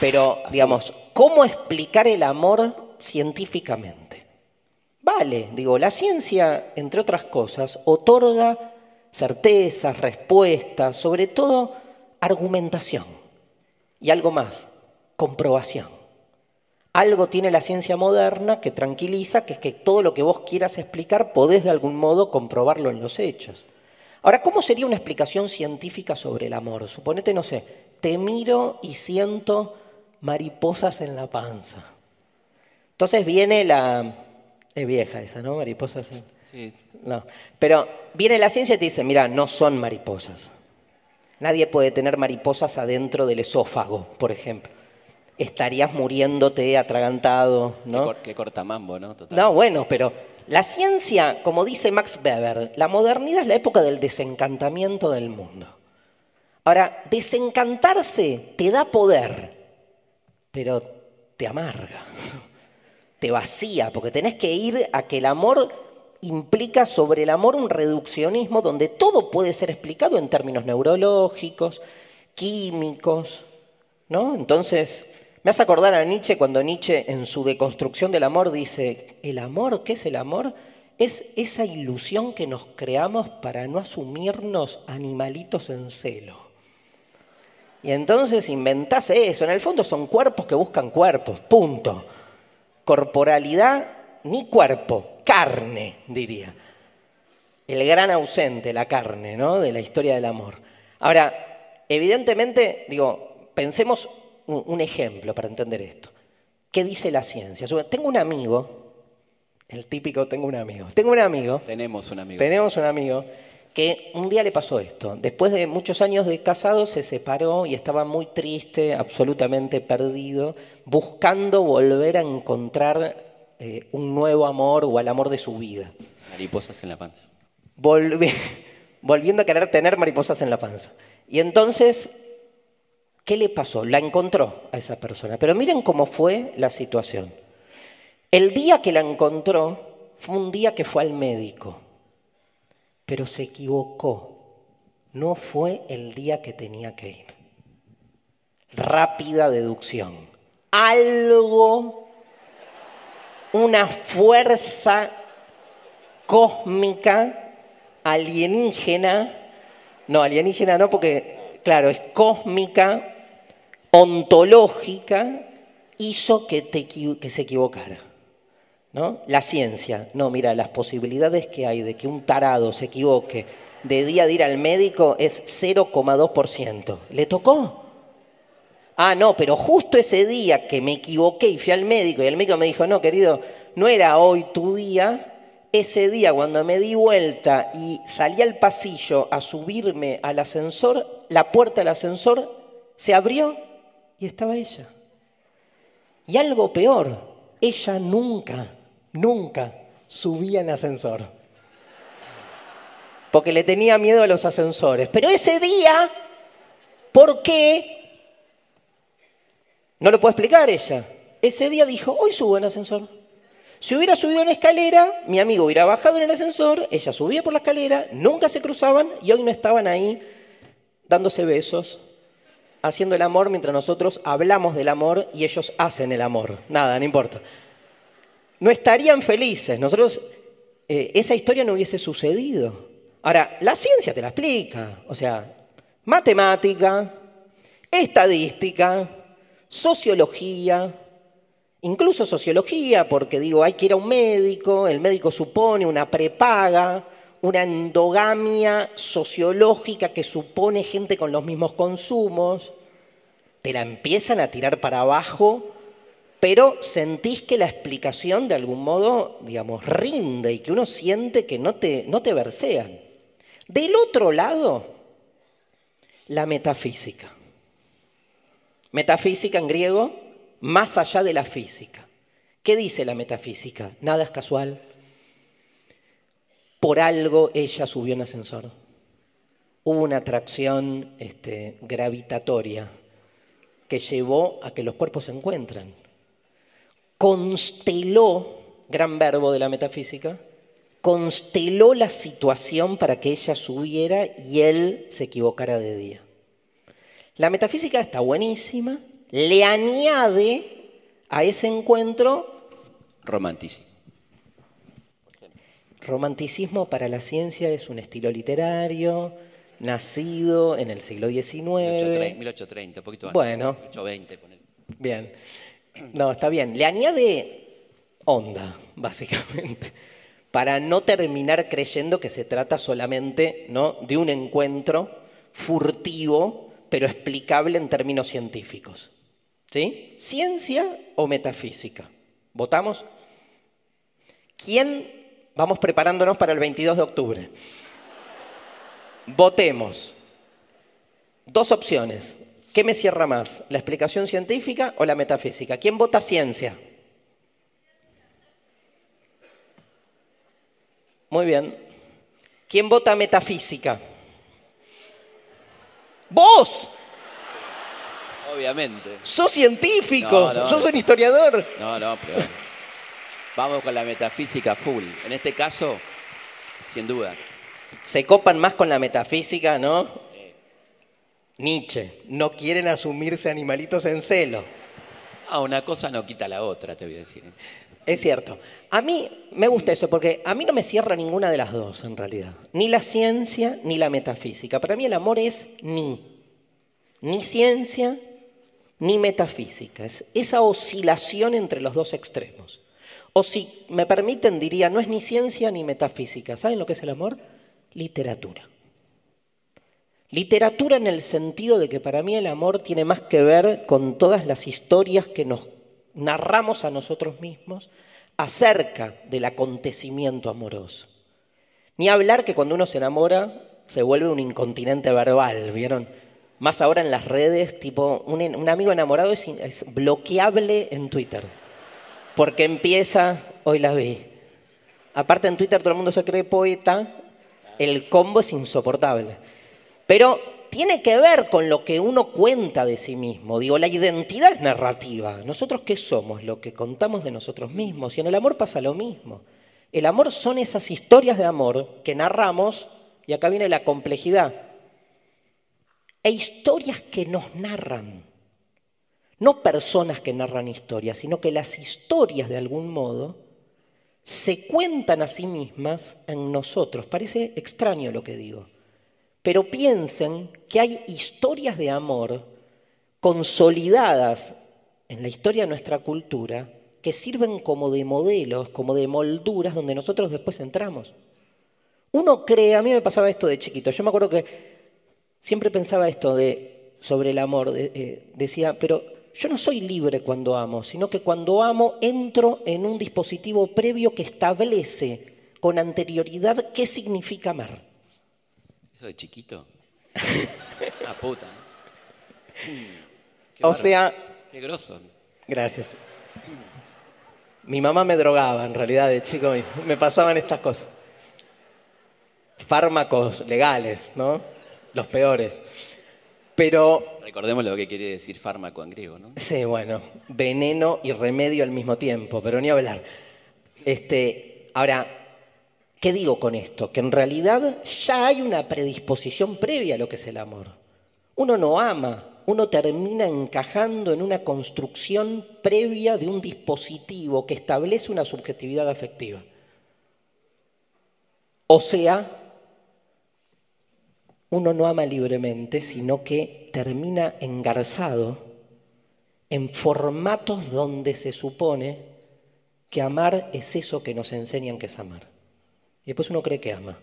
Pero, digamos, ¿cómo explicar el amor científicamente? Vale, digo, la ciencia, entre otras cosas, otorga certezas, respuestas, sobre todo argumentación. Y algo más, comprobación. Algo tiene la ciencia moderna que tranquiliza, que es que todo lo que vos quieras explicar podés de algún modo comprobarlo en los hechos. Ahora, ¿cómo sería una explicación científica sobre el amor? Suponete, no sé, te miro y siento mariposas en la panza. Entonces viene la... Es vieja esa, ¿no? Mariposas en... Sí. No. Pero viene la ciencia y te dice, mira, no son mariposas. Nadie puede tener mariposas adentro del esófago, por ejemplo. Estarías muriéndote atragantado, Qué, ¿no? cor- qué cortamambo, ¿no? Total. No, bueno, pero la ciencia, como dice Max Weber, la modernidad es la época del desencantamiento del mundo. Ahora, desencantarse te da poder, pero te amarga, te vacía, porque tenés que ir a que el amor implica sobre el amor un reduccionismo donde todo puede ser explicado en términos neurológicos, químicos, ¿no? Entonces, me hace acordar a Nietzsche cuando Nietzsche en su deconstrucción del amor dice, el amor, ¿qué es el amor? Es esa ilusión que nos creamos para no asumirnos animalitos en celo. Y entonces inventás eso. En el fondo son cuerpos que buscan cuerpos, punto. Corporalidad, ni cuerpo, carne, diría. El gran ausente, la carne, ¿no? De la historia del amor. Ahora, evidentemente, digo, pensemos un, un ejemplo para entender esto. ¿Qué dice la ciencia? Tengo un amigo, el típico tengo un amigo. Tengo un amigo Tenemos un amigo. tenemos un amigo que un día le pasó esto. Después de muchos años de casado se separó y estaba muy triste, absolutamente perdido, buscando volver a encontrar eh, un nuevo amor o al amor de su vida. Mariposas en la panza. Volvi- volviendo a querer tener mariposas en la panza. Y entonces, ¿qué le pasó? La encontró a esa persona. Pero miren cómo fue la situación. El día que la encontró fue un día que fue al médico, pero se equivocó. No fue el día que tenía que ir. Rápida deducción. Algo, una fuerza cósmica, alienígena, no, alienígena no, porque, claro, es cósmica, ontológica, hizo que, te que se equivocara. ¿No? La ciencia, no, mira, las posibilidades que hay de que un tarado se equivoque de día de ir al médico es 0,2%. ¿Le tocó? Ah, no, pero justo ese día que me equivoqué y fui al médico y el médico me dijo, no, querido, no era hoy tu día, ese día cuando me di vuelta y salí al pasillo a subirme al ascensor, la puerta del ascensor se abrió y estaba ella. Y algo peor, ella nunca, nunca subía en ascensor. Porque le tenía miedo a los ascensores. Pero ese día, ¿por qué? No lo puede explicar ella. Ese día dijo, hoy subo en ascensor. Si hubiera subido en escalera, mi amigo hubiera bajado en el ascensor, ella subía por la escalera, nunca se cruzaban y hoy no estaban ahí dándose besos, haciendo el amor mientras nosotros hablamos del amor y ellos hacen el amor. Nada, no importa. No estarían felices. Nosotros, eh, esa historia no hubiese sucedido. Ahora, la ciencia te la explica. O sea, matemática, estadística, sociología, incluso sociología, porque digo, hay que ir a un médico, el médico supone una prepaga, una endogamia sociológica que supone gente con los mismos consumos, te la empiezan a tirar para abajo, pero sentís que la explicación de algún modo, digamos, rinde y que uno siente que no te, no te versean. Del otro lado, la metafísica. Metafísica en griego, más allá de la física. ¿Qué dice la metafísica? Nada es casual. Por algo ella subió en ascensor. Hubo una atracción este, gravitatoria que llevó a que los cuerpos se encuentran. Consteló, gran verbo de la metafísica, consteló la situación para que ella subiera y él se equivocara de día. La metafísica está buenísima le añade a ese encuentro Romanticismo. Romanticismo para la ciencia es un estilo literario nacido en el siglo XIX. 1830, un poquito antes. Bueno. 1820, ponele. Bien. No, está bien. Le añade onda, básicamente, para no terminar creyendo que se trata solamente ¿no? de un encuentro furtivo, pero explicable en términos científicos. ¿Sí? ¿Ciencia o metafísica? ¿Votamos? ¿Quién? Vamos preparándonos para el 22 de octubre. Votemos. Dos opciones. ¿Qué me cierra más? ¿La explicación científica o la metafísica? ¿Quién vota ciencia? Muy bien. ¿Quién vota metafísica? ¡Vos! Obviamente. ¡Sos científico! No, no, ¡Sos no. un historiador! No, no, pero vamos con la metafísica full. En este caso, sin duda. Se copan más con la metafísica, ¿no? Nietzsche. No quieren asumirse animalitos en celo. Ah, una cosa no quita la otra, te voy a decir. Es cierto. A mí me gusta eso porque a mí no me cierra ninguna de las dos en realidad. Ni la ciencia ni la metafísica. Para mí el amor es ni. Ni ciencia ni metafísica. Es esa oscilación entre los dos extremos. O si me permiten, diría, no es ni ciencia ni metafísica. ¿Saben lo que es el amor? Literatura. Literatura en el sentido de que para mí el amor tiene más que ver con todas las historias que nos narramos a nosotros mismos acerca del acontecimiento amoroso. Ni hablar que cuando uno se enamora se vuelve un incontinente verbal, ¿vieron? Más ahora en las redes, tipo, un, amigo enamorado es, es bloqueable en Twitter, porque empieza, hoy la vi. Aparte en Twitter todo el mundo se cree poeta, el combo es insoportable. Pero tiene que ver con lo que uno cuenta de sí mismo. Digo, la identidad es narrativa. ¿Nosotros qué somos? Lo que contamos de nosotros mismos. Y en el amor pasa lo mismo. El amor son esas historias de amor que narramos, y acá viene la complejidad, e historias que nos narran. No personas que narran historias, sino que las historias de algún modo se cuentan a sí mismas en nosotros. Parece extraño lo que digo. Pero piensen que hay historias de amor consolidadas en la historia de nuestra cultura que sirven como de modelos, como de molduras donde nosotros después entramos. Uno cree, a mí me pasaba esto de chiquito, yo me acuerdo que siempre pensaba esto de, sobre el amor, eh, decía, pero yo no soy libre cuando amo, sino que cuando amo entro en un dispositivo previo que establece con anterioridad qué significa amar. ¿Eso de chiquito? ah, puta. Qué O sea, Qué grosso. gracias. Mi mamá me drogaba en realidad de chico, me pasaban estas cosas. Fármacos legales, ¿no? Los peores. Pero Recordemos lo que quiere decir fármaco en griego, ¿no? Sí, bueno, veneno y remedio al mismo tiempo, pero ni hablar. Este, ahora, ¿qué digo con esto? Que en realidad ya hay una predisposición previa a lo que es el amor. Uno no ama, uno termina encajando en una construcción previa de un dispositivo que establece una subjetividad afectiva. O sea, uno no ama libremente, sino que termina engarzado en formatos donde se supone que amar es eso que nos enseñan que es amar. Y después uno cree que ama.